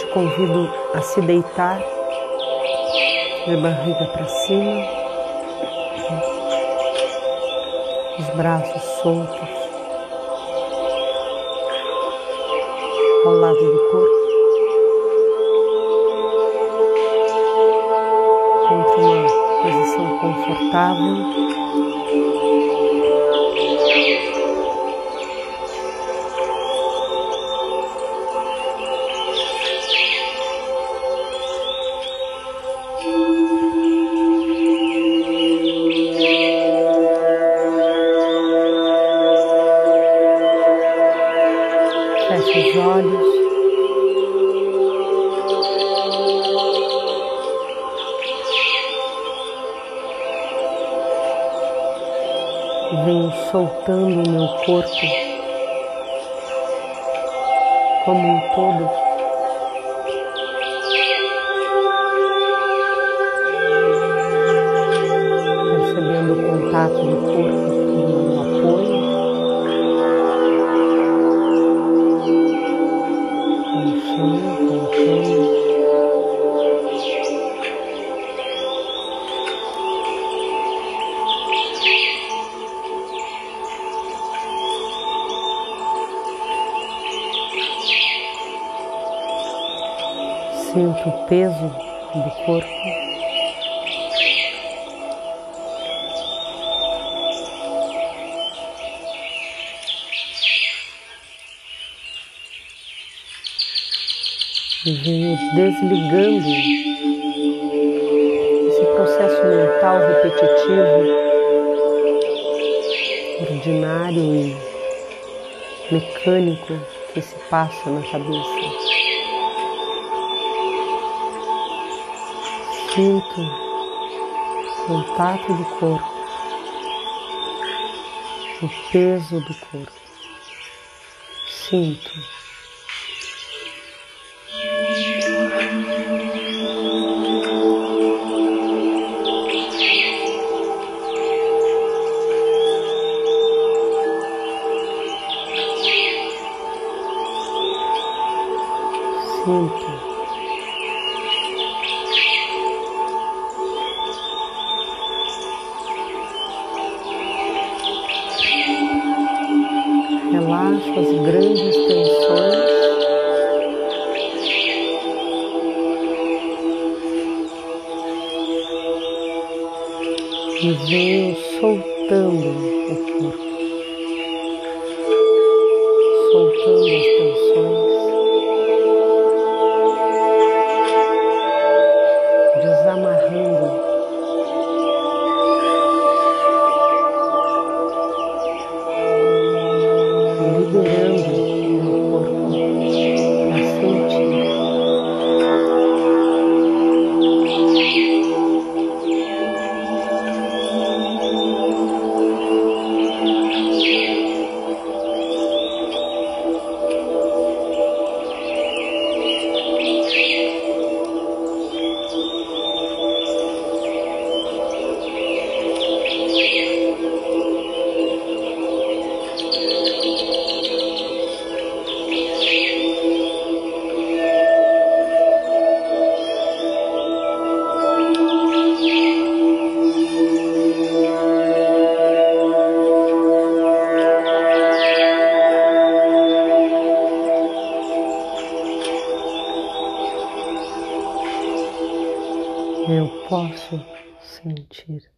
te convido a se deitar de barriga para cima, os braços soltos. ao lado do corpo, contra uma posição confortável. Venho soltando o meu corpo como um todo. Sinto o peso do corpo. venho desligando esse processo mental repetitivo, ordinário e mecânico que se passa na cabeça. Sinto contato do corpo, o peso do corpo. Sinto. Sinto. E venho soltando o corpo, soltando as tensões. Sentir.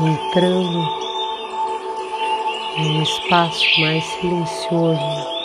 Entrando num espaço mais silencioso.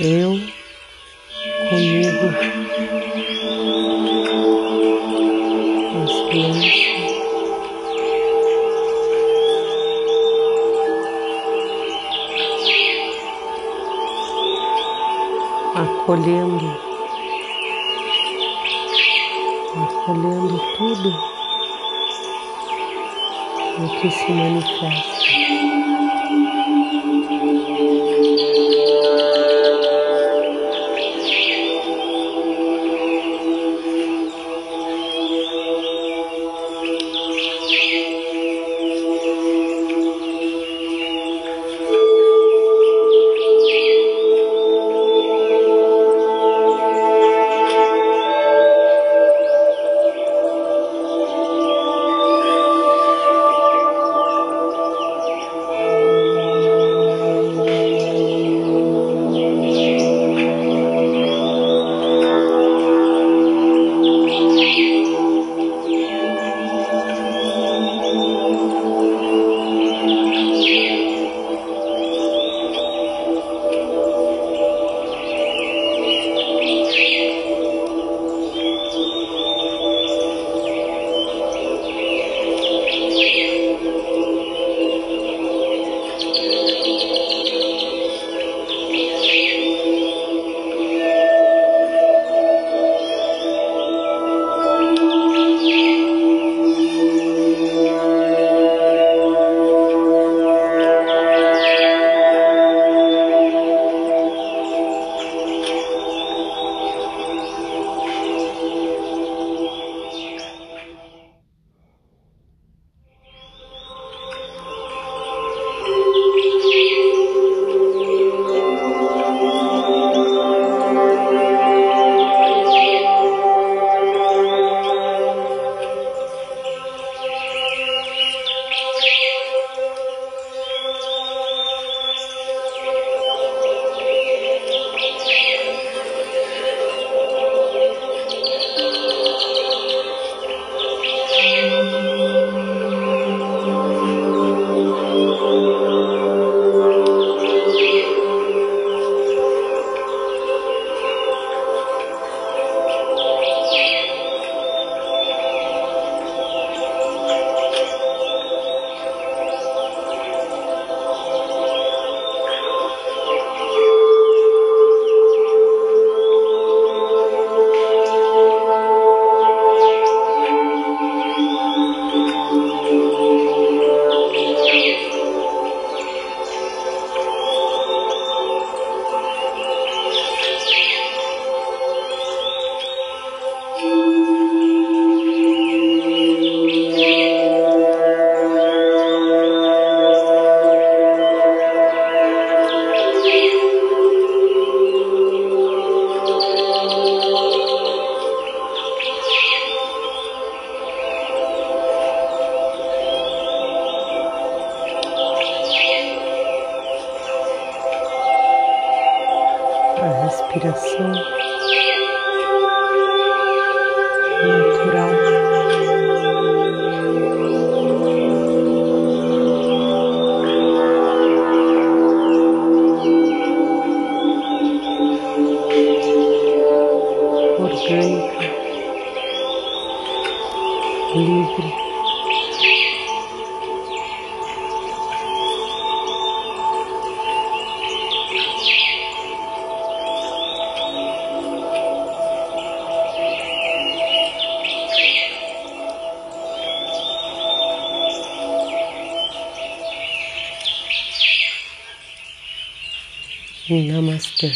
Eu comigo. Acolhendo, acolhendo tudo o que se manifesta. Natural. Namastê.